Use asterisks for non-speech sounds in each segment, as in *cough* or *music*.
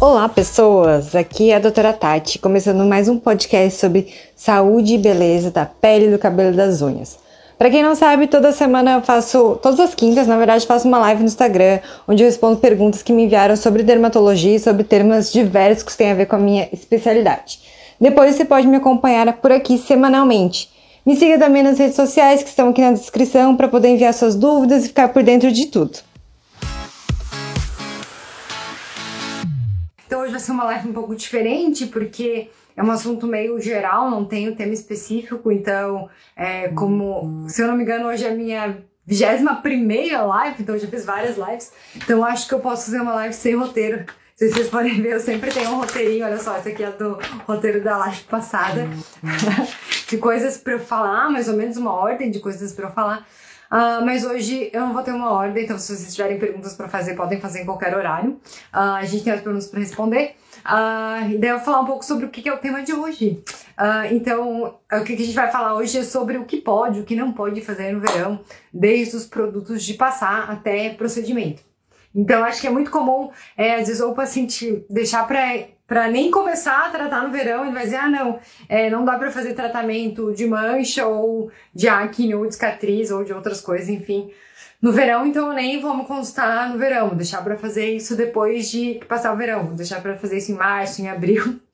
Olá, pessoas! Aqui é a doutora Tati, começando mais um podcast sobre saúde e beleza da pele, do cabelo e das unhas. Para quem não sabe, toda semana eu faço, todas as quintas, na verdade, faço uma live no Instagram, onde eu respondo perguntas que me enviaram sobre dermatologia e sobre temas diversos que têm a ver com a minha especialidade. Depois você pode me acompanhar por aqui semanalmente. Me siga também nas redes sociais que estão aqui na descrição para poder enviar suas dúvidas e ficar por dentro de tudo. Então hoje vai ser uma live um pouco diferente, porque é um assunto meio geral, não tem um tema específico, então, é, como, se eu não me engano, hoje é a minha vigésima primeira live, então eu já fiz várias lives, então acho que eu posso fazer uma live sem roteiro. Se vocês podem ver, eu sempre tenho um roteirinho, olha só, esse aqui é do roteiro da live passada, *laughs* de coisas para eu falar, mais ou menos uma ordem de coisas para eu falar. Uh, mas hoje eu não vou ter uma ordem, então se vocês tiverem perguntas para fazer, podem fazer em qualquer horário. Uh, a gente tem as perguntas para responder. Uh, e daí eu vou falar um pouco sobre o que é o tema de hoje. Uh, então, o que a gente vai falar hoje é sobre o que pode, o que não pode fazer no verão, desde os produtos de passar até procedimento. Então, acho que é muito comum, é, às vezes, o paciente deixar para nem começar a tratar no verão, ele vai dizer, ah, não, é, não dá para fazer tratamento de mancha ou de acne ou de cicatriz ou de outras coisas, enfim, no verão, então nem vamos constar no verão, vou deixar para fazer isso depois de passar o verão, vou deixar para fazer isso em março, em abril. *laughs*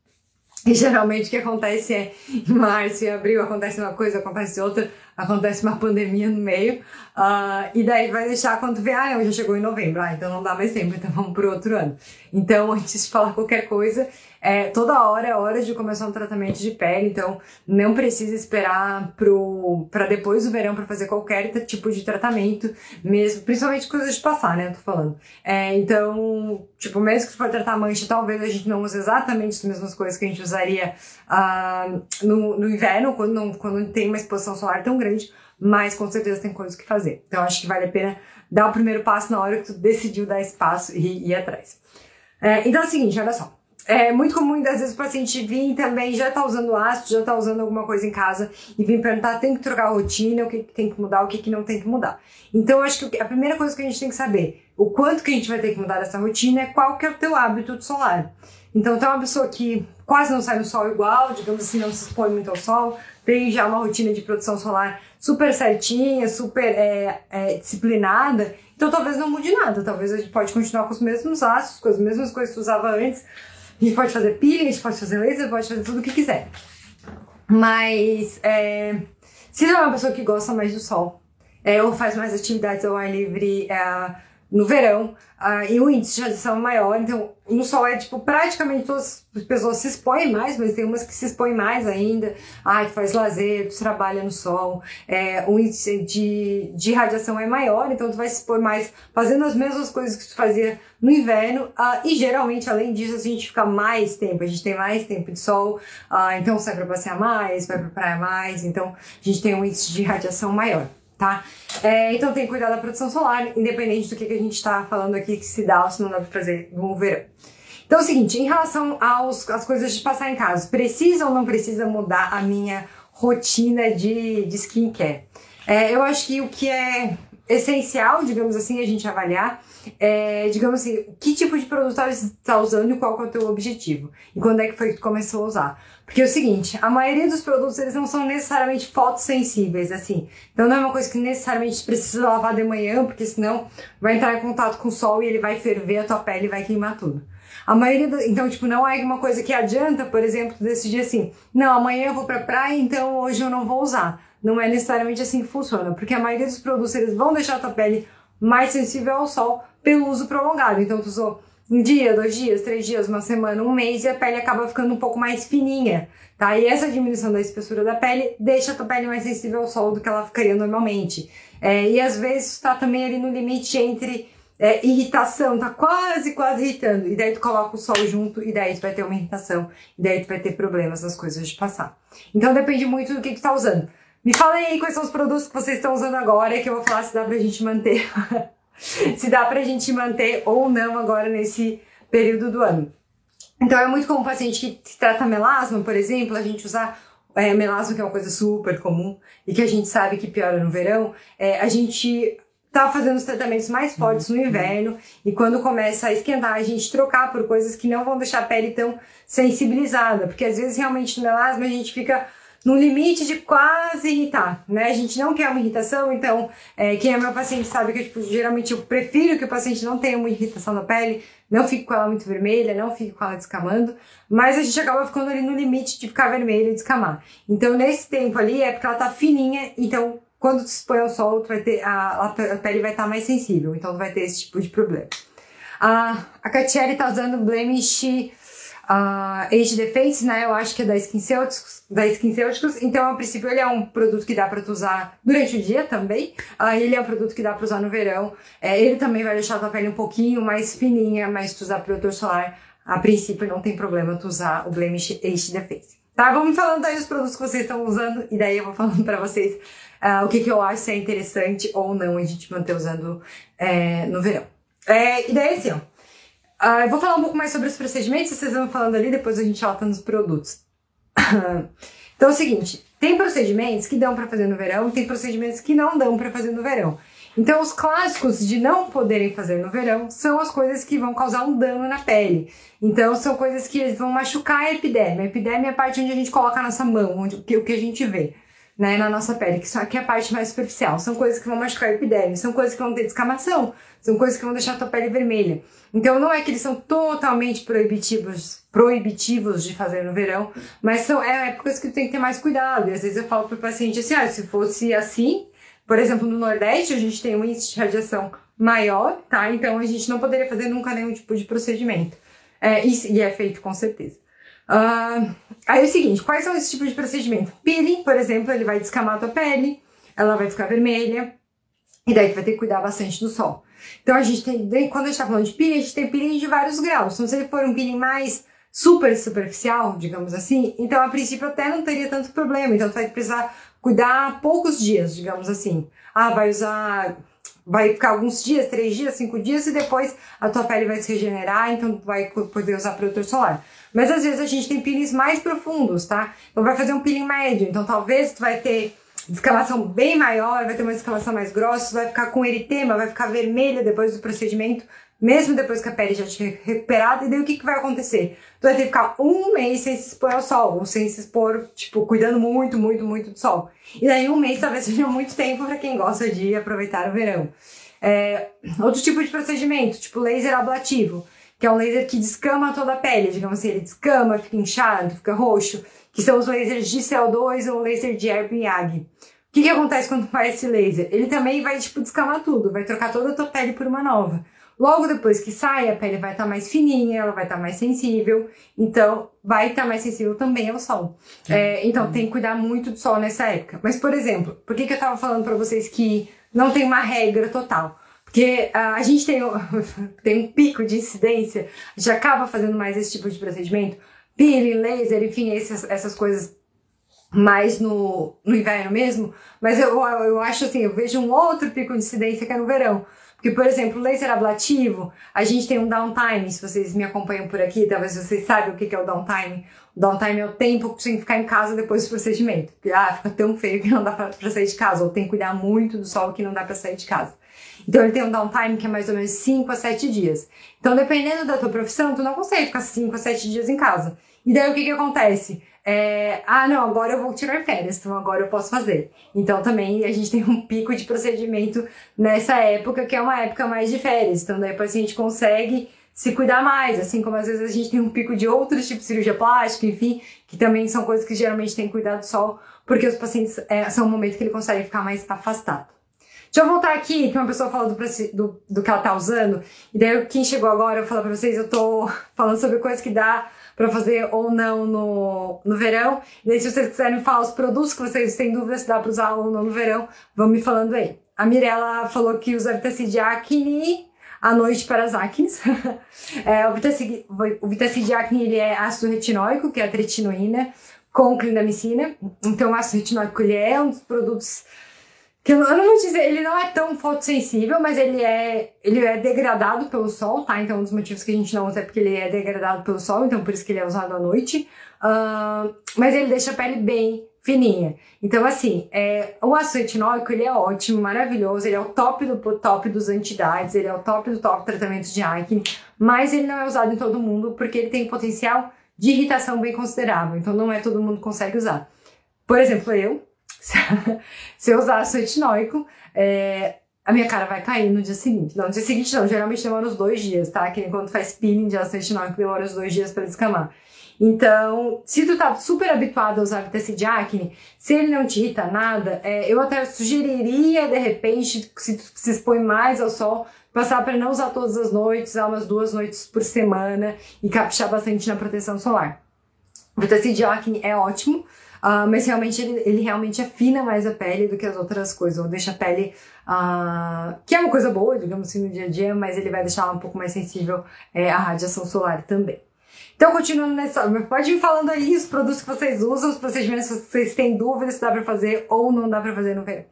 E geralmente o que acontece é em março e abril acontece uma coisa, acontece outra, acontece uma pandemia no meio, uh, e daí vai deixar quando vê, ah, já chegou em novembro, ah, então não dá mais tempo, então vamos pro outro ano. Então, *laughs* antes de falar qualquer coisa, é, toda hora é hora de começar um tratamento de pele, então não precisa esperar para depois do verão para fazer qualquer tipo de tratamento, mesmo, principalmente coisas de passar, né? Eu tô falando. É, então, tipo, mesmo que for tratar mancha, talvez a gente não use exatamente as mesmas coisas que a gente usaria uh, no, no inverno, quando não, quando não tem uma exposição solar tão grande, mas com certeza tem coisas que fazer. Então, acho que vale a pena dar o primeiro passo na hora que tu decidiu dar espaço e ir atrás. É, então é o seguinte, olha só. É muito comum, às vezes, o paciente vir também, já tá usando ácido, já tá usando alguma coisa em casa e vir perguntar, tem que trocar a rotina, o que, que tem que mudar, o que, que não tem que mudar. Então, acho que a primeira coisa que a gente tem que saber, o quanto que a gente vai ter que mudar dessa rotina é qual que é o teu hábito solar. Então, tem uma pessoa que quase não sai no sol igual, digamos assim, não se expõe muito ao sol, tem já uma rotina de produção solar super certinha, super é, é, disciplinada, então talvez não mude nada, talvez a gente pode continuar com os mesmos ácidos, com as mesmas coisas que usava antes, a gente pode fazer peeling, a gente pode fazer laser, pode fazer tudo o que quiser. Mas é, se não é uma pessoa que gosta mais do sol, é, ou faz mais atividades ao ar livre é, no verão, uh, e o índice de radiação é maior, então no sol é tipo, praticamente todas as pessoas se expõem mais, mas tem umas que se expõem mais ainda. Ah, que faz lazer, tu trabalha no sol, é, o índice de, de radiação é maior, então tu vai se expor mais fazendo as mesmas coisas que tu fazia no inverno. Uh, e geralmente, além disso, a gente fica mais tempo, a gente tem mais tempo de sol, uh, então sai pra passear mais, vai pra praia mais, então a gente tem um índice de radiação maior tá? É, então tem que cuidar da produção solar, independente do que, que a gente está falando aqui, que se dá ou se não dá para fazer no verão. Então é o seguinte, em relação aos, às coisas de passar em casa, precisa ou não precisa mudar a minha rotina de, de skincare? É, eu acho que o que é essencial, digamos assim, a gente avaliar é, digamos assim, que tipo de produto você está usando e qual é o teu objetivo. E quando é que foi que começou a usar. Porque é o seguinte, a maioria dos produtos, eles não são necessariamente fotossensíveis, assim. Então não é uma coisa que necessariamente precisa lavar de manhã, porque senão vai entrar em contato com o sol e ele vai ferver a tua pele e vai queimar tudo. A maioria do, então, tipo, não é uma coisa que adianta, por exemplo, decidir assim, não, amanhã eu vou pra praia, então hoje eu não vou usar. Não é necessariamente assim que funciona, porque a maioria dos produtos, eles vão deixar a tua pele mais sensível ao sol pelo uso prolongado. Então, tu usou um dia, dois dias, três dias, uma semana, um mês e a pele acaba ficando um pouco mais fininha, tá? E essa diminuição da espessura da pele deixa a tua pele mais sensível ao sol do que ela ficaria normalmente. É, e às vezes tá também ali no limite entre é, irritação, tá quase, quase irritando. E daí tu coloca o sol junto e daí tu vai ter uma irritação. E daí tu vai ter problemas nas coisas de passar. Então depende muito do que tu tá usando. Me fala aí quais são os produtos que vocês estão usando agora que eu vou falar se dá pra gente manter. *laughs* *laughs* se dá pra gente manter ou não agora nesse período do ano. Então é muito comum o paciente que trata melasma, por exemplo, a gente usar é, melasma, que é uma coisa super comum e que a gente sabe que piora no verão, é, a gente tá fazendo os tratamentos mais fortes no inverno e quando começa a esquentar, a gente trocar por coisas que não vão deixar a pele tão sensibilizada, porque às vezes realmente no melasma a gente fica no limite de quase irritar, né? A gente não quer uma irritação, então é, quem é meu paciente sabe que tipo, geralmente eu prefiro que o paciente não tenha uma irritação na pele, não fique com ela muito vermelha, não fique com ela descamando, mas a gente acaba ficando ali no limite de ficar vermelha e descamar. Então nesse tempo ali é porque ela tá fininha, então quando se expõe ao sol, vai ter, a, a pele vai estar tá mais sensível, então vai ter esse tipo de problema. A, a Catiele tá usando Blemish uh, Age Defense, né? Eu acho que é da SkinCeuticals, da SkinCeuticals. Então, a princípio, ele é um produto que dá para tu usar durante o dia também. Uh, ele é um produto que dá para usar no verão. É, ele também vai deixar a tua pele um pouquinho mais fininha, mas tu usar protetor solar, a princípio, não tem problema tu usar o Blemish Age Defense. Tá? Vamos falando aí dos produtos que vocês estão usando e daí eu vou falando para vocês uh, o que, que eu acho se é interessante ou não a gente manter usando é, no verão. É, e daí assim, ó. Uh, eu vou falar um pouco mais sobre os procedimentos, vocês vão falando ali, depois a gente volta nos produtos. *coughs* então é o seguinte, tem procedimentos que dão para fazer no verão, tem procedimentos que não dão para fazer no verão. Então os clássicos de não poderem fazer no verão são as coisas que vão causar um dano na pele. Então são coisas que vão machucar a epiderme. A epiderme é a parte onde a gente coloca a nossa mão, onde, o que a gente vê né, na nossa pele, que, que é a parte mais superficial. São coisas que vão machucar a epiderme, são coisas que vão ter descamação, são coisas que vão deixar a tua pele vermelha. Então não é que eles são totalmente proibitivos, proibitivos de fazer no verão, mas são é épocas que tu tem que ter mais cuidado. E às vezes eu falo pro paciente assim, ah, se fosse assim, por exemplo, no Nordeste a gente tem um índice de radiação maior, tá? Então a gente não poderia fazer nunca nenhum tipo de procedimento. É, e, e é feito com certeza. Uh, aí é o seguinte, quais são esses tipos de procedimento? Peeling, por exemplo, ele vai descamar a tua pele, ela vai ficar vermelha, e daí tu vai ter que cuidar bastante do sol. Então a gente tem, quando a gente tá falando de peeling, a gente tem peeling de vários graus. Então se ele for um peeling mais super superficial, digamos assim, então a princípio até não teria tanto problema. Então tu vai precisar cuidar poucos dias, digamos assim. Ah, vai usar vai ficar alguns dias, três dias, cinco dias, e depois a tua pele vai se regenerar, então tu vai poder usar protetor solar. Mas às vezes a gente tem peelings mais profundos, tá? Então vai fazer um peeling médio, então talvez tu vai ter descamação bem maior, vai ter uma descamação mais grossa, vai ficar com eritema, vai ficar vermelha depois do procedimento, mesmo depois que a pele já estiver recuperada, e daí o que, que vai acontecer? Tu vai ter que ficar um mês sem se expor ao sol, ou sem se expor, tipo, cuidando muito, muito, muito do sol. E daí um mês talvez *laughs* seja muito tempo para quem gosta de aproveitar o verão. É, outro tipo de procedimento, tipo laser ablativo, que é um laser que descama toda a pele, digamos assim, ele descama, fica inchado, fica roxo, que são os lasers de CO2 ou laser de Erbiag. O que, que acontece quando faz esse laser? Ele também vai, tipo, descamar tudo, vai trocar toda a tua pele por uma nova. Logo depois que sai, a pele vai estar tá mais fininha, ela vai estar tá mais sensível, então vai estar tá mais sensível também ao sol. É, então tem que cuidar muito do sol nessa época. Mas, por exemplo, por que, que eu tava falando para vocês que não tem uma regra total? Porque uh, a gente tem, *laughs* tem um pico de incidência, a gente acaba fazendo mais esse tipo de procedimento, peeling, laser, enfim, essas, essas coisas mais no, no inverno mesmo, mas eu, eu acho assim, eu vejo um outro pico de incidência que é no verão. Porque, por exemplo, laser ablativo, a gente tem um downtime, se vocês me acompanham por aqui, talvez vocês saibam o que é o downtime. Downtime é o tempo que tem que ficar em casa depois do procedimento. Porque, ah, fica tão feio que não dá pra sair de casa, ou tem que cuidar muito do sol que não dá pra sair de casa. Então ele tem um downtime que é mais ou menos 5 a 7 dias. Então, dependendo da tua profissão, tu não consegue ficar 5 a 7 dias em casa. E daí o que que acontece? É, ah, não, agora eu vou tirar férias, então agora eu posso fazer. Então também a gente tem um pico de procedimento nessa época, que é uma época mais de férias. Então daí o paciente consegue se cuidar mais, assim como às vezes a gente tem um pico de outros tipos de cirurgia plástica, enfim, que também são coisas que geralmente tem que cuidar do sol, porque os pacientes é, são um momento que ele consegue ficar mais afastado. Deixa eu voltar aqui, que uma pessoa falou do, do, do que ela tá usando, e daí quem chegou agora, eu falar pra vocês, eu tô *laughs* falando sobre coisas que dá para fazer ou não no, no verão. E aí, se vocês quiserem falar os produtos que vocês têm dúvida se dá para usar ou não no verão, vão me falando aí. A Mirella falou que usa Vitacid Acne à noite para as acnes. *laughs* é, o Vitacid, Vitacid Acne ele é ácido retinóico, que é a tretinoína, com clindamicina. Então, o ácido retinóico ele é um dos produtos que eu não vou dizer, ele não é tão fotossensível, mas ele é, ele é degradado pelo sol, tá? Então, um dos motivos que a gente não usa é porque ele é degradado pelo sol, então por isso que ele é usado à noite. Uh, mas ele deixa a pele bem fininha. Então, assim, é, o ácido retinóico, ele é ótimo, maravilhoso, ele é o top do top dos antidades, ele é o top do top tratamento de acne, mas ele não é usado em todo mundo porque ele tem potencial de irritação bem considerável, então não é todo mundo que consegue usar. Por exemplo, eu, *laughs* se eu usar ácido retinóico, é, a minha cara vai cair no dia seguinte. Não, no dia seguinte não, geralmente demora uns dois dias, tá? Que quando faz peeling de ácido retinóico demora uns dois dias para descamar. Então, se tu tá super habituado a usar vitamina de acne, se ele não te irrita nada, é, eu até sugeriria, de repente, se tu se expõe mais ao sol, passar para não usar todas as noites, usar umas duas noites por semana e caprichar bastante na proteção solar. O vitamina de acne é ótimo, uh, mas realmente ele, ele, realmente afina mais a pele do que as outras coisas, ou deixa a pele, uh, que é uma coisa boa, digamos assim, no dia a dia, mas ele vai deixar ela um pouco mais sensível é, à radiação solar também. Então, continuando nessa, pode ir falando aí os produtos que vocês usam, os procedimentos que vocês têm dúvidas se dá para fazer ou não dá para fazer no verão.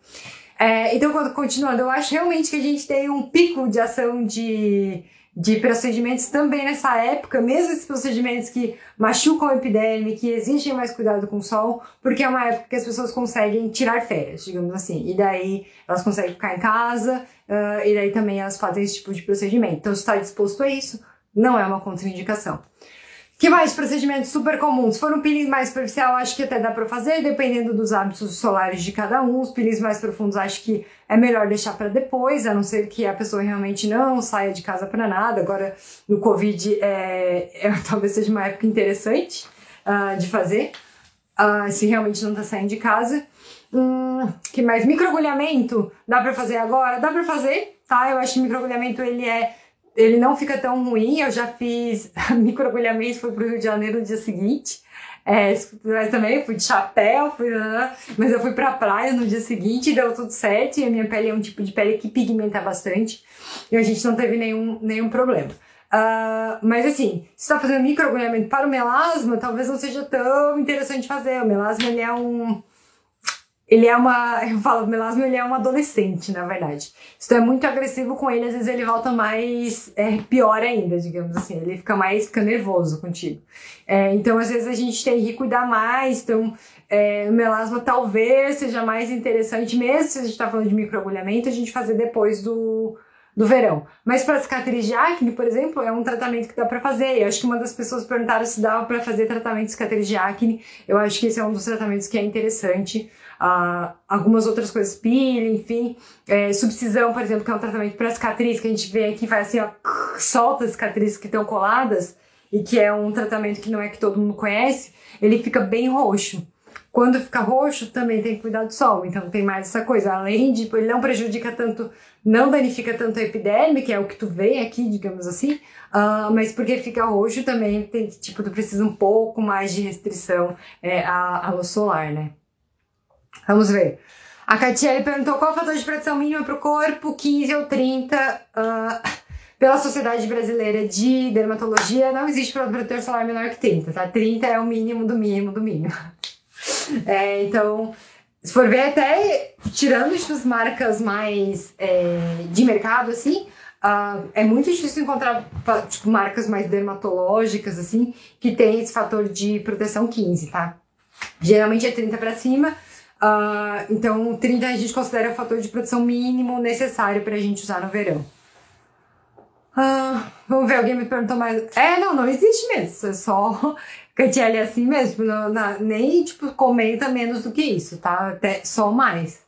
É, então, continuando, eu acho realmente que a gente tem um pico de ação de, de procedimentos também nessa época, mesmo esses procedimentos que machucam a epiderme, que exigem mais cuidado com o sol, porque é uma época que as pessoas conseguem tirar férias, digamos assim, e daí elas conseguem ficar em casa, uh, e daí também elas fazem esse tipo de procedimento. Então, se está disposto a isso, não é uma contraindicação. Que mais procedimentos super comuns? Se for um peeling mais superficial, acho que até dá para fazer, dependendo dos hábitos solares de cada um. Os peelings mais profundos, acho que é melhor deixar para depois, a não ser que a pessoa realmente não saia de casa para nada. Agora, no Covid, é, é, *laughs* talvez seja uma época interessante uh, de fazer, uh, se realmente não está saindo de casa. Hum, que mais? Microagulhamento, dá para fazer agora? Dá para fazer, tá? Eu acho que microagulhamento ele é ele não fica tão ruim. Eu já fiz *laughs* microagulhamento, fui pro Rio de Janeiro no dia seguinte. É, mas também fui de chapéu, fui, mas eu fui pra praia no dia seguinte, deu tudo certo. E a minha pele é um tipo de pele que pigmenta bastante. E a gente não teve nenhum, nenhum problema. Uh, mas assim, se está fazendo microagulhamento para o melasma, talvez não seja tão interessante fazer. O melasma ele é um ele é uma, *laughs* eu falo, melasma ele é um adolescente, na verdade. Se tu é muito agressivo com ele, às vezes ele volta mais, é, pior ainda, digamos assim. Ele fica mais, fica nervoso contigo. É, então, às vezes a gente tem que cuidar mais, então, é, o melasma talvez seja mais interessante, mesmo se a gente tá falando de microagulhamento, a gente fazer depois do, do verão. Mas para cicatriz de acne, por exemplo, é um tratamento que dá para fazer. Eu acho que uma das pessoas perguntaram se dava para fazer tratamento de cicatriz de acne. Eu acho que esse é um dos tratamentos que é interessante uh, algumas outras coisas, pele, enfim. É, subcisão, por exemplo, que é um tratamento para cicatriz, que a gente vê aqui, faz assim, ó, *laughs* solta as cicatrizes que estão coladas, e que é um tratamento que não é que todo mundo conhece, ele fica bem roxo. Quando fica roxo, também tem que cuidar do sol, então tem mais essa coisa. Além de, ele não prejudica tanto, não danifica tanto a epiderme, que é o que tu vê aqui, digamos assim, uh, mas porque fica roxo também, tem, tipo, tu precisa um pouco mais de restrição é, à, à luz solar, né? Vamos ver. A Catiele perguntou qual o fator de proteção mínima para o corpo, 15 ou 30. Uh, ah, pela Sociedade Brasileira de Dermatologia, não existe protetor solar menor que 30, tá? 30 é o mínimo do mínimo do mínimo. *laughs* É, então, se for ver, até tirando as marcas mais é, de mercado, assim, uh, é muito difícil encontrar tipo, marcas mais dermatológicas, assim, que tem esse fator de proteção 15, tá? Geralmente é 30 para cima, Uh, então, 30 a gente considera o fator de produção mínimo necessário para a gente usar no verão. Uh, vamos ver, alguém me perguntou mais. É, não, não existe mesmo. É só *laughs* Cantiele é assim mesmo. Não, não, nem, tipo, comenta menos do que isso, tá? Até só mais.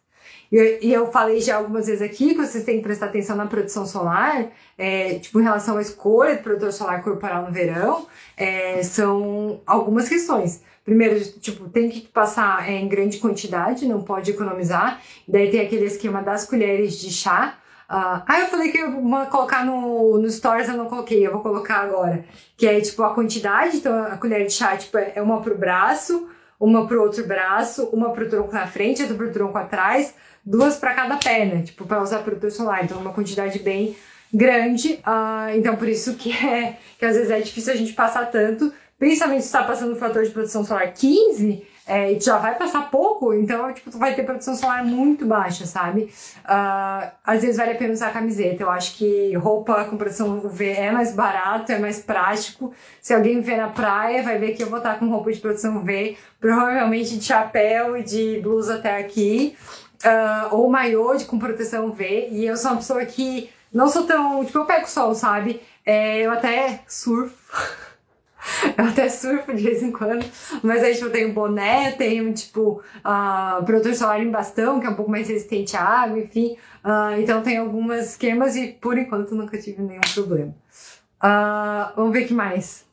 E, e, eu falei já algumas vezes aqui que vocês têm que prestar atenção na produção solar, é, tipo, em relação à escolha do produtor solar corporal no verão, é, são algumas questões. Primeiro, tipo, tem que passar é, em grande quantidade, não pode economizar. Daí tem aquele esquema das colheres de chá. Uh, ah, eu falei que eu colocar no, no Stories, eu não coloquei, eu vou colocar agora. Que é, tipo, a quantidade. Então, a colher de chá, tipo, é uma pro braço, uma pro outro braço, uma pro tronco na frente, outra pro tronco atrás, duas para cada perna, tipo, para usar protetor solar. Então, uma quantidade bem grande. Uh, então, por isso que é que às vezes é difícil a gente passar tanto Principalmente se está passando o fator de produção solar 15, é, e já vai passar pouco, então, tipo, tu vai ter produção solar muito baixa, sabe? Uh, às vezes vale a pena usar camiseta. Eu acho que roupa com produção UV é mais barato, é mais prático. Se alguém ver na praia, vai ver que eu vou estar com roupa de produção UV, provavelmente de chapéu e de blusa até aqui. Uh, ou maiô de, com proteção UV. E eu sou uma pessoa que não sou tão. Tipo, eu pego sol, sabe? É, eu até surfo. *laughs* Eu até surfo de vez em quando, mas aí tipo, eu tenho boné, tenho tipo uh, protetor solar em bastão, que é um pouco mais resistente à água, enfim. Uh, então tem algumas esquemas e por enquanto nunca tive nenhum problema. Uh, vamos ver o que mais.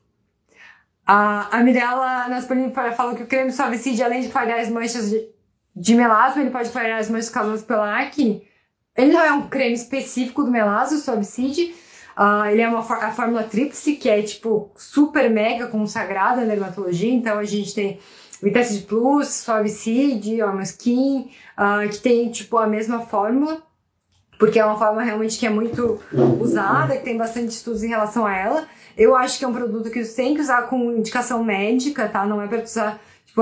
Uh, a Mirella Naspolini falou que o creme suavicide, além de clarear as manchas de, de melasma, ele pode clarear as manchas causas pela acne. Ele não é um creme específico do melasma, o suavicide, Uh, ele é uma a fórmula tríplice, que é tipo super mega consagrada na dermatologia. Então a gente tem Vitesse Plus, Suavicide, Hormon Skin, uh, que tem tipo a mesma fórmula, porque é uma fórmula realmente que é muito usada, que tem bastante estudos em relação a ela. Eu acho que é um produto que você tem que usar com indicação médica, tá? Não é para usar tipo,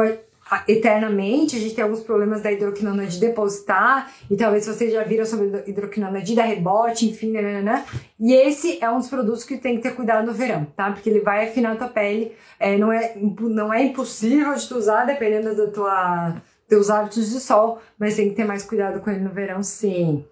eternamente. A gente tem alguns problemas da hidroquinona de depositar, e talvez vocês já viram sobre hidroquinona de dar rebote, enfim, né, né, né. E esse é um dos produtos que tem que ter cuidado no verão, tá? Porque ele vai afinar a tua pele. É, não, é, não é impossível de tu usar, dependendo dos tua, teus hábitos de sol, mas tem que ter mais cuidado com ele no verão, sim.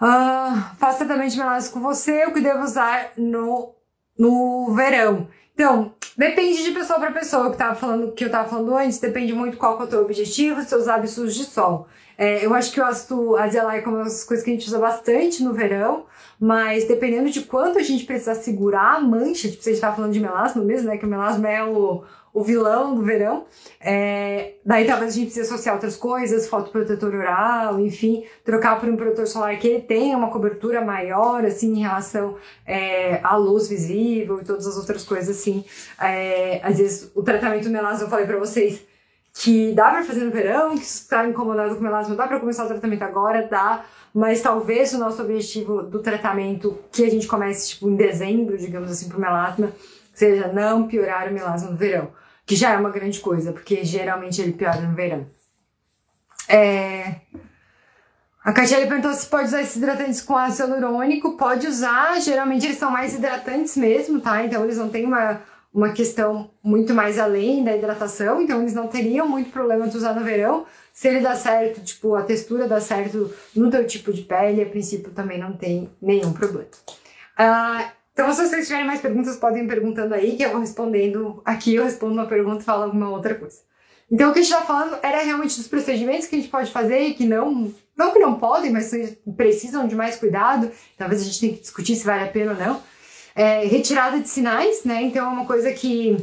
Uh, faço tratamento de melasma com você, o que devo usar no, no verão. Então, depende de pessoa para pessoa, que, tava falando, que eu estava falando antes, depende muito qual que é o teu objetivo, seus hábitos de sol. É, eu acho que o ácido azelaico é uma das coisas que a gente usa bastante no verão, mas dependendo de quanto a gente precisar segurar a mancha, tipo, você está falando de melasma mesmo, né? Que o melasma é o, o vilão do verão. É, daí talvez a gente precise associar outras coisas, fotoprotetor oral, enfim, trocar por um protetor solar que ele tenha uma cobertura maior, assim, em relação é, à luz visível e todas as outras coisas, assim. É, às vezes, o tratamento do melasma, eu falei pra vocês, que dá pra fazer no verão, que está incomodado com melasma, dá pra começar o tratamento agora, dá, mas talvez o nosso objetivo do tratamento, que a gente comece, tipo, em dezembro, digamos assim, pro melasma, seja não piorar o melasma no verão que já é uma grande coisa, porque geralmente ele piora no verão. É... A Catiele perguntou se pode usar esses hidratantes com ácido hialurônico. Pode usar, geralmente eles são mais hidratantes mesmo, tá? Então eles não têm uma, uma questão muito mais além da hidratação, então eles não teriam muito problema de usar no verão. Se ele dá certo, tipo, a textura dá certo no teu tipo de pele, a princípio também não tem nenhum problema. Uh, então, se vocês tiverem mais perguntas, podem ir perguntando aí, que eu vou respondendo aqui, eu respondo uma pergunta e falo alguma outra coisa. Então, o que a gente está falando era realmente dos procedimentos que a gente pode fazer e que não, não que não podem, mas precisam de mais cuidado. Talvez a gente tenha que discutir se vale a pena ou não. É, retirada de sinais, né? Então, é uma coisa que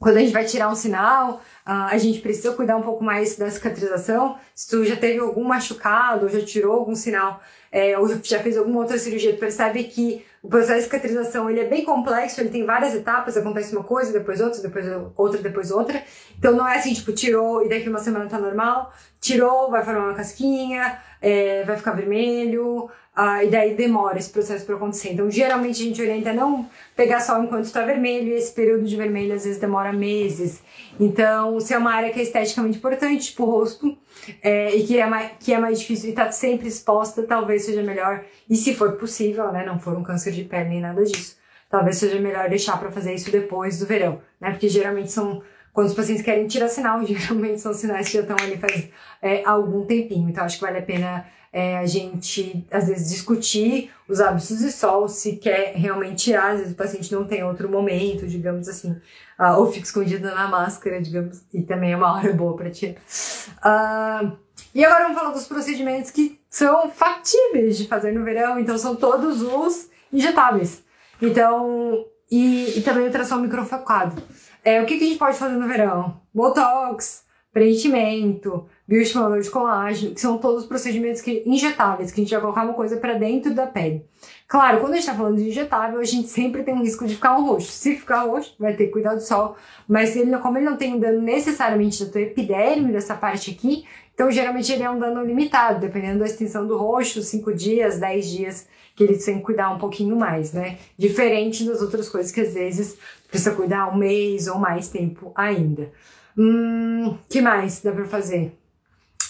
quando a gente vai tirar um sinal, a gente precisa cuidar um pouco mais da cicatrização. Se tu já teve algum machucado, ou já tirou algum sinal, é, ou já fez alguma outra cirurgia, tu percebe que o processo de cicatrização ele é bem complexo, ele tem várias etapas, acontece uma coisa, depois outra, depois outra, depois outra. Então não é assim, tipo, tirou e daqui uma semana tá normal, tirou, vai formar uma casquinha, é, vai ficar vermelho, ah, e daí demora esse processo para acontecer. Então geralmente a gente orienta não pegar sol enquanto está vermelho, e esse período de vermelho às vezes demora meses. Então, se é uma área que é esteticamente importante, tipo o rosto, é, e que é, mais, que é mais difícil e tá sempre exposta, talvez seja melhor, e se for possível, né, não for um câncer de pele nem nada disso, talvez seja melhor deixar para fazer isso depois do verão, né, porque geralmente são, quando os pacientes querem tirar sinal, *laughs* geralmente são sinais que já estão ali faz é, algum tempinho, então acho que vale a pena é, a gente, às vezes, discutir os hábitos de sol, se quer realmente tirar, às vezes o paciente não tem outro momento, digamos assim, uh, ou fica escondido na máscara, digamos, e também é uma hora boa para tirar. Uh, e agora vamos falar dos procedimentos que são factíveis de fazer no verão, então são todos os injetáveis. Então, e, e também o ultrassom microfocado. É, o que, que a gente pode fazer no verão? Botox, preenchimento, bioestimulador de colágeno, que são todos procedimentos que, injetáveis, que a gente vai colocar uma coisa para dentro da pele. Claro, quando a gente está falando de injetável, a gente sempre tem um risco de ficar um roxo. Se ficar roxo, vai ter que cuidar do sol. Mas ele, como ele não tem um dano necessariamente da tua epiderme, dessa parte aqui, então geralmente ele é um dano limitado, dependendo da extensão do roxo, 5 dias, 10 dias, que ele tem que cuidar um pouquinho mais, né? Diferente das outras coisas que às vezes precisa cuidar um mês ou mais tempo ainda. Hum, que mais dá pra fazer?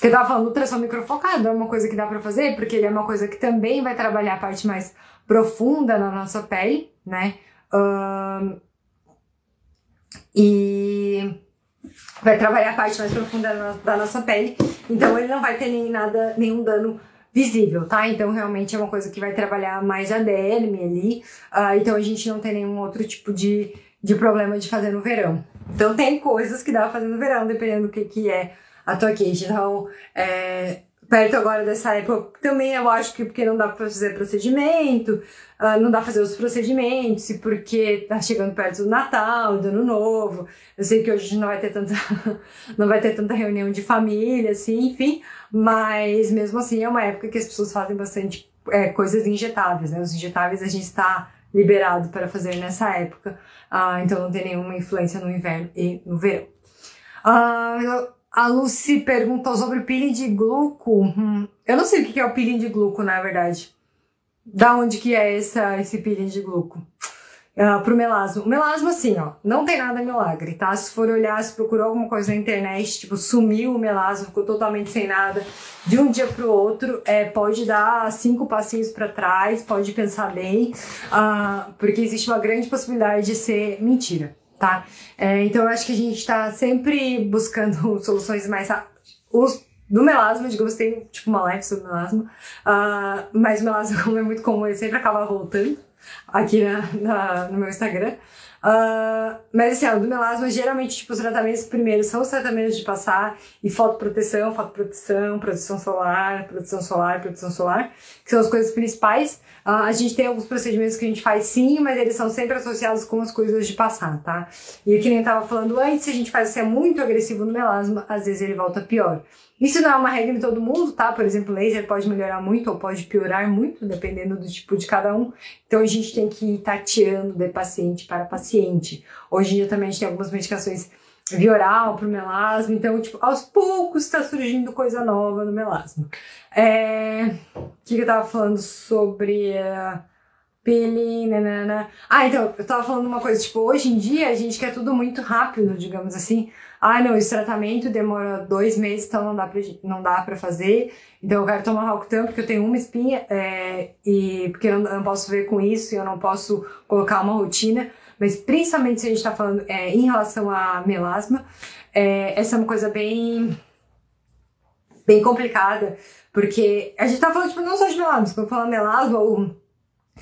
Que eu tava falando, ultrassom microfocado é uma coisa que dá pra fazer, porque ele é uma coisa que também vai trabalhar a parte mais profunda na nossa pele, né? Um, e vai trabalhar a parte mais profunda da nossa pele, então ele não vai ter nem nada, nenhum dano visível, tá? Então realmente é uma coisa que vai trabalhar mais a derme ali, uh, então a gente não tem nenhum outro tipo de, de problema de fazer no verão. Então tem coisas que dá pra fazer no verão, dependendo do que, que é a tua queixa. Então, é, perto agora dessa época, também eu acho que porque não dá pra fazer procedimento, uh, não dá pra fazer os procedimentos, e porque tá chegando perto do Natal, do Ano Novo. Eu sei que hoje não vai ter tanta, *laughs* não vai ter tanta reunião de família, assim, enfim, mas mesmo assim é uma época que as pessoas fazem bastante é, coisas injetáveis, né? Os injetáveis a gente está liberado para fazer nessa época, uh, então não tem nenhuma influência no inverno e no verão. Uh, a Lucy perguntou sobre peeling de gluco. Hum, eu não sei o que é o peeling de gluco, na verdade. Da onde que é essa, esse peeling de gluco? Uh, pro melasma. O melasma, assim, ó, não tem nada milagre, tá? Se for olhar, se procurou alguma coisa na internet, tipo, sumiu o melasma, ficou totalmente sem nada, de um dia pro outro, é, pode dar cinco passinhos para trás, pode pensar bem, uh, porque existe uma grande possibilidade de ser mentira tá? É, então eu acho que a gente tá sempre buscando *laughs* soluções mais os do melasma, digamos, tem tipo uma live sobre melasma, uh, mas o melasma, como *laughs* é muito comum, ele sempre acaba voltando aqui na, na no meu Instagram. Uh, mas assim, ó, do melasma, geralmente, tipo, os tratamentos primeiros são os tratamentos de passar e fotoproteção, fotoproteção, proteção solar, proteção solar, proteção solar, que são as coisas principais. Uh, a gente tem alguns procedimentos que a gente faz sim, mas eles são sempre associados com as coisas de passar, tá? E que nem tava falando antes, se a gente faz assim, é muito agressivo no melasma, às vezes ele volta pior. Isso não é uma regra em todo mundo, tá? Por exemplo, laser pode melhorar muito ou pode piorar muito, dependendo do tipo de cada um. Então a gente tem que ir tateando de paciente para paciente. Hoje em dia também a gente tem algumas medicações via oral para o melasma, então, tipo, aos poucos está surgindo coisa nova no melasma. É... O que, eu tava falando sobre. Uh... Pele, nanana. Ah, então, eu tava falando uma coisa, tipo, hoje em dia a gente quer tudo muito rápido, digamos assim ah, não, esse tratamento demora dois meses, então não dá pra, não dá fazer. Então eu quero tomar Rocutan porque eu tenho uma espinha é, e porque eu não, eu não, posso ver com isso e eu não posso colocar uma rotina. Mas principalmente se a gente tá falando é, em relação a melasma, é, essa é uma coisa bem, bem complicada, porque a gente tá falando, tipo, não só de melasma, quando fala melasma ou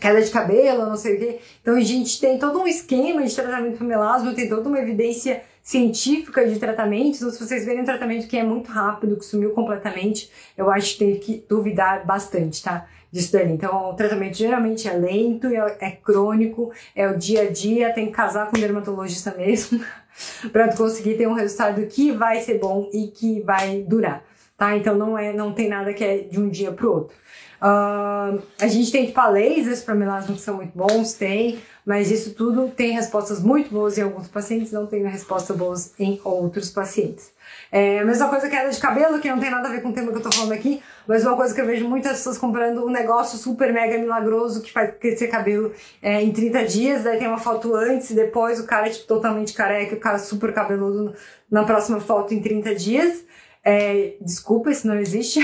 queda de cabelo, não sei o quê. Então a gente tem todo um esquema de tratamento para melasma, tem toda uma evidência científica de tratamentos, então, se vocês verem um tratamento que é muito rápido, que sumiu completamente, eu acho que tem que duvidar bastante, tá? Disso daí. Então, o tratamento geralmente é lento, é, é crônico, é o dia a dia, tem que casar com o dermatologista mesmo, *laughs* para conseguir ter um resultado que vai ser bom e que vai durar, tá? Então, não é, não tem nada que é de um dia pro outro. Uh, a gente tem tipo lasers para melasma que são muito bons, tem, mas isso tudo tem respostas muito boas em alguns pacientes, não tem respostas boas em outros pacientes. É a mesma coisa queda de cabelo, que não tem nada a ver com o tema que eu tô falando aqui, mas uma coisa que eu vejo muitas pessoas comprando um negócio super mega milagroso que faz crescer cabelo é, em 30 dias, daí tem uma foto antes e depois, o cara é tipo, totalmente careca, o cara super cabeludo na próxima foto em 30 dias. É, desculpa, isso não existe.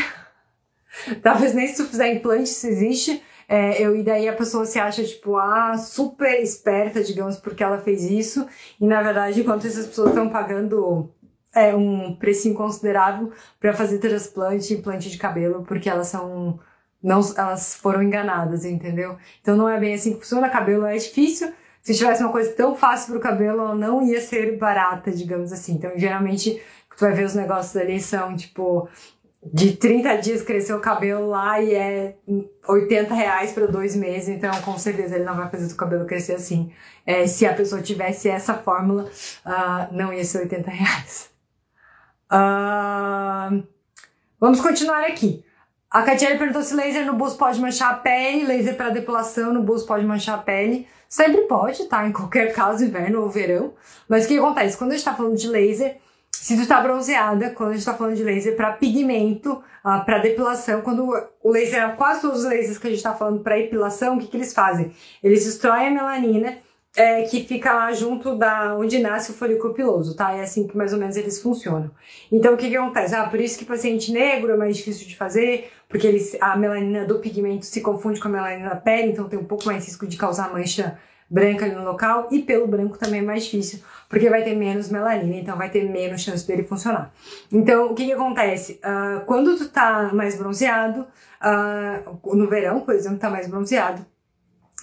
*laughs* Talvez nem se tu fizer implante isso existe. É, eu, e daí a pessoa se acha, tipo, ah, super esperta, digamos, porque ela fez isso. E na verdade, enquanto essas pessoas estão pagando é, um precinho considerável para fazer transplante, implante de cabelo, porque elas são. Não, elas foram enganadas, entendeu? Então não é bem assim que funciona. Cabelo é difícil. Se tivesse uma coisa tão fácil pro cabelo, ela não ia ser barata, digamos assim. Então, geralmente, tu vai ver os negócios ali são, tipo, de 30 dias cresceu o cabelo lá e é 80 reais para dois meses, então com certeza ele não vai fazer o cabelo crescer assim. É, se a pessoa tivesse essa fórmula, uh, não ia ser 80 reais. Uh, vamos continuar aqui. A Catiele perguntou se laser no busto pode manchar a pele, laser para depilação no busto pode manchar a pele. Sempre pode, tá? Em qualquer caso, inverno ou verão. Mas o que acontece? Quando a gente está falando de laser, se tu tá bronzeada, quando a gente tá falando de laser para pigmento, ah, para depilação, quando o laser, quase todos os lasers que a gente tá falando para epilação, o que, que eles fazem? Eles destroem a melanina, é, que fica lá junto da onde nasce o folículo piloso, tá? É assim que mais ou menos eles funcionam. Então o que que acontece? Ah, por isso que paciente negro é mais difícil de fazer, porque eles, a melanina do pigmento se confunde com a melanina da pele, então tem um pouco mais risco de causar mancha branca ali no local, e pelo branco também é mais difícil, porque vai ter menos melanina, então vai ter menos chance dele funcionar. Então, o que que acontece? Uh, quando tu tá mais bronzeado, uh, no verão, por exemplo, tá mais bronzeado,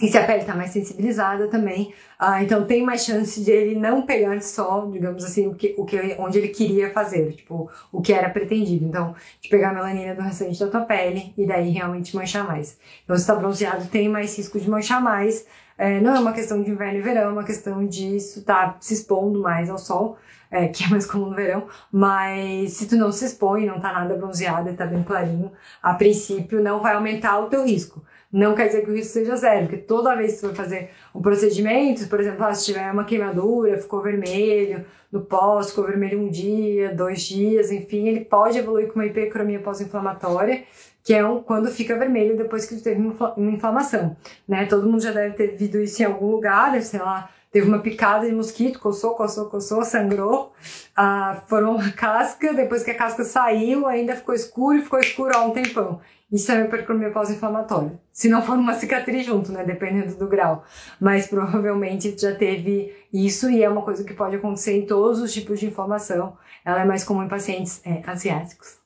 e se a pele está mais sensibilizada também, ah, então tem mais chance de ele não pegar só, digamos assim, o que, o que, onde ele queria fazer, tipo, o que era pretendido. Então, de pegar a melanina do restante da tua pele e daí realmente manchar mais. Então, se está bronzeado, tem mais risco de manchar mais. É, não é uma questão de inverno e verão, é uma questão de isso tá se expondo mais ao sol, é, que é mais comum no verão, mas se tu não se expõe, não tá nada bronzeado e tá bem clarinho, a princípio não vai aumentar o teu risco. Não quer dizer que o risco seja zero, porque toda vez que você vai fazer um procedimento, por exemplo, ah, se tiver uma queimadura, ficou vermelho no pós, ficou vermelho um dia, dois dias, enfim, ele pode evoluir com uma hipercromia pós-inflamatória, que é um, quando fica vermelho depois que teve uma inflamação, né? Todo mundo já deve ter visto isso em algum lugar, sei lá, teve uma picada de mosquito, coçou, coçou, coçou, sangrou, ah, formou uma casca, depois que a casca saiu, ainda ficou escuro ficou escuro há um tempão. Isso é uma hipercromia pós-inflamatória. Se não for uma cicatriz junto, né? Dependendo do grau. Mas provavelmente já teve isso e é uma coisa que pode acontecer em todos os tipos de inflamação. Ela é mais comum em pacientes é, asiáticos.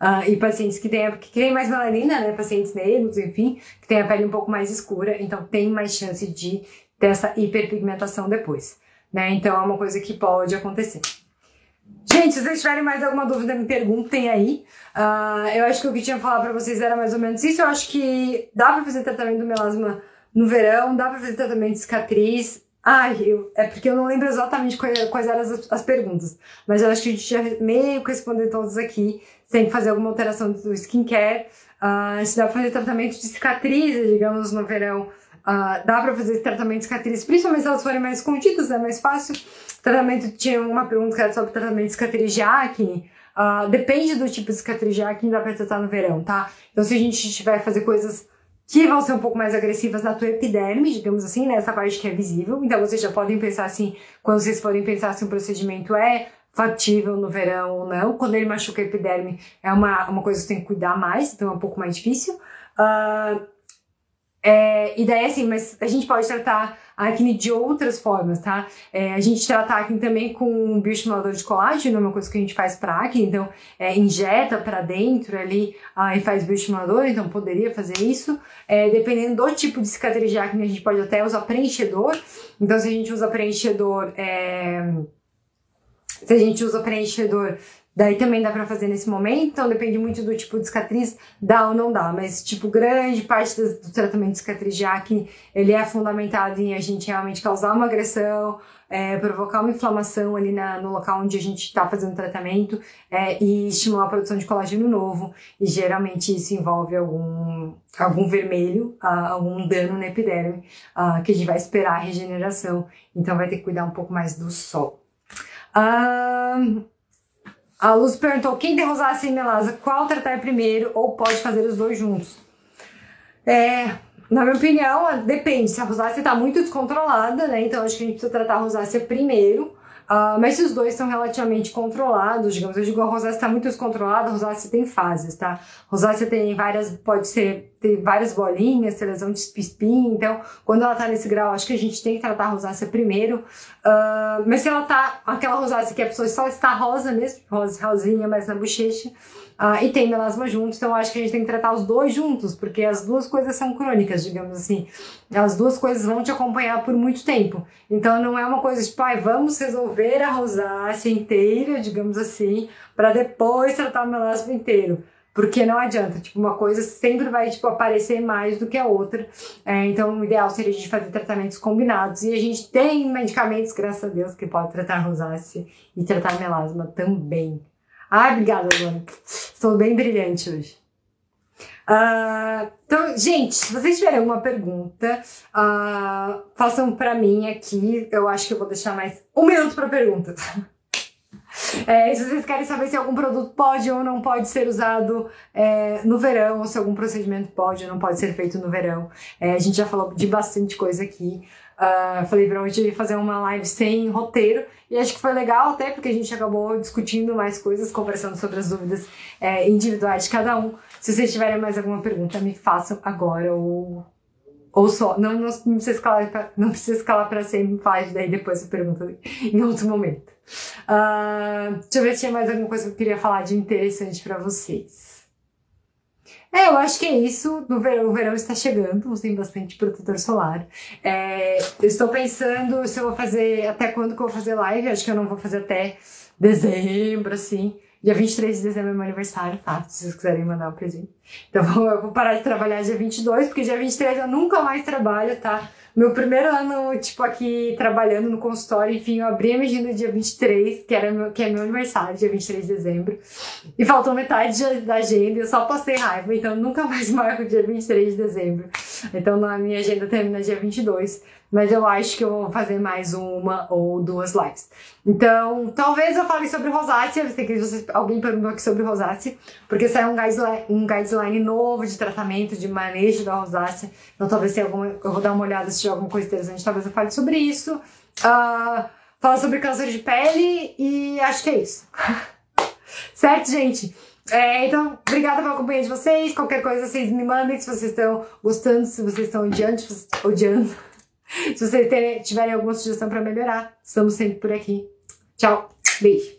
Uh, e pacientes que têm, que têm mais melanina, né? Pacientes negros, enfim, que têm a pele um pouco mais escura, então tem mais chance de ter essa hiperpigmentação depois. Né? Então é uma coisa que pode acontecer. Gente, se vocês tiverem mais alguma dúvida, me perguntem aí. Uh, eu acho que o que tinha pra falar pra vocês era mais ou menos isso. Eu acho que dá pra fazer tratamento do melasma no verão, dá pra fazer tratamento de cicatriz. Ai, eu, é porque eu não lembro exatamente quais, quais eram as, as, perguntas. Mas eu acho que a gente já meio que respondeu todas aqui. Tem que fazer alguma alteração do skincare. Uh, se dá pra fazer tratamento de cicatrizes, digamos, no verão. Uh, dá pra fazer tratamento de cicatrizes, principalmente se elas forem mais escondidas, é mais fácil. Tratamento, tinha uma pergunta que era sobre tratamento de cicatriz de acne. Uh, depende do tipo de cicatriz de acne, dá pra tratar no verão, tá? Então, se a gente tiver fazer coisas que vão ser um pouco mais agressivas na tua epiderme, digamos assim, nessa né? parte que é visível. Então, vocês já podem pensar assim, quando vocês forem pensar se um procedimento é factível no verão ou não. Quando ele machuca a epiderme, é uma, uma coisa que você tem que cuidar mais, então é um pouco mais difícil. Uh, é, e daí, assim, mas a gente pode tratar a acne de outras formas, tá? É, a gente trata a acne também com bioestimulador de colágeno, uma coisa que a gente faz para acne, então é, injeta para dentro ali ah, e faz bioestimulador, então poderia fazer isso. É, dependendo do tipo de cicatriz de acne, a gente pode até usar preenchedor. Então, se a gente usa preenchedor, é, se a gente usa preenchedor Daí também dá para fazer nesse momento, então depende muito do tipo de cicatriz, dá ou não dá. Mas, tipo, grande parte do tratamento de cicatriz de acne, ele é fundamentado em a gente realmente causar uma agressão, é, provocar uma inflamação ali na, no local onde a gente está fazendo tratamento é, e estimular a produção de colágeno novo. E geralmente isso envolve algum, algum vermelho, algum dano na epiderme, que a gente vai esperar a regeneração. Então vai ter que cuidar um pouco mais do sol. Uh, a Luz perguntou: quem tem rosácea e melasa, qual tratar primeiro ou pode fazer os dois juntos? É, na minha opinião, depende. Se a rosácea está muito descontrolada, né? Então acho que a gente precisa tratar a rosácea primeiro. Uh, mas os dois estão relativamente controlados, digamos, eu digo a rosácea está muito descontrolada, a rosácea tem fases, tá? Rosácea tem várias, pode ser, ter várias bolinhas, ter lesão de espinho, então quando ela tá nesse grau, acho que a gente tem que tratar a rosácea primeiro. Uh, mas se ela tá, aquela rosácea que a pessoa só está rosa mesmo, rosa, rosinha, mas na bochecha, Uh, e tem melasma junto, então acho que a gente tem que tratar os dois juntos, porque as duas coisas são crônicas, digamos assim. As duas coisas vão te acompanhar por muito tempo. Então não é uma coisa tipo, ah, vamos resolver a rosácea inteira, digamos assim, para depois tratar o melasma inteiro. Porque não adianta, tipo, uma coisa sempre vai, tipo, aparecer mais do que a outra. É, então, o ideal seria a gente fazer tratamentos combinados. E a gente tem medicamentos, graças a Deus, que podem tratar rosácea e tratar melasma também. Ai, obrigada, Luana. Estou bem brilhante hoje. Uh, então, gente, se vocês tiverem alguma pergunta, uh, façam para mim aqui. Eu acho que eu vou deixar mais um minuto para perguntas. É, se vocês querem saber se algum produto pode ou não pode ser usado é, no verão, ou se algum procedimento pode ou não pode ser feito no verão, é, a gente já falou de bastante coisa aqui. Uh, falei pra hoje fazer uma live sem roteiro e acho que foi legal até porque a gente acabou discutindo mais coisas, conversando sobre as dúvidas é, individuais de cada um. Se vocês tiverem mais alguma pergunta, me façam agora ou, ou só. Não, não, não precisa escalar pra, não precisa escalar para sempre, faz daí depois você pergunta em outro momento. Uh, deixa eu ver se tinha mais alguma coisa que eu queria falar de interessante para vocês. É, eu acho que é isso. No verão, o verão está chegando, tem bastante protetor solar. É, eu estou pensando se eu vou fazer, até quando que eu vou fazer live. Acho que eu não vou fazer até dezembro, assim. Dia 23 de dezembro é meu aniversário, tá? Se vocês quiserem mandar um presente. Então *laughs* eu vou parar de trabalhar dia 22, porque dia 23 eu nunca mais trabalho, tá? Meu primeiro ano, tipo, aqui trabalhando no consultório, enfim, eu abri a minha agenda dia 23, que, era meu, que é meu aniversário, dia 23 de dezembro. E faltou metade da agenda, eu só postei raiva, então nunca mais *laughs* marco dia 23 de dezembro. Então a minha agenda termina dia 22 mas eu acho que eu vou fazer mais uma ou duas lives. Então, talvez eu fale sobre rosácea, que vocês, alguém perguntou aqui sobre rosácea, porque saiu um guideline, um guideline novo de tratamento, de manejo da rosácea, então talvez tenha alguma, eu vou dar uma olhada se tiver alguma coisa interessante, talvez eu fale sobre isso. Uh, fala sobre câncer de pele e acho que é isso. *laughs* certo, gente? É, então, obrigada pela companhia de vocês. Qualquer coisa vocês me mandem se vocês estão gostando, se vocês estão odiando, odiando. Se vocês tiverem alguma sugestão para melhorar, estamos sempre por aqui. Tchau, beijo.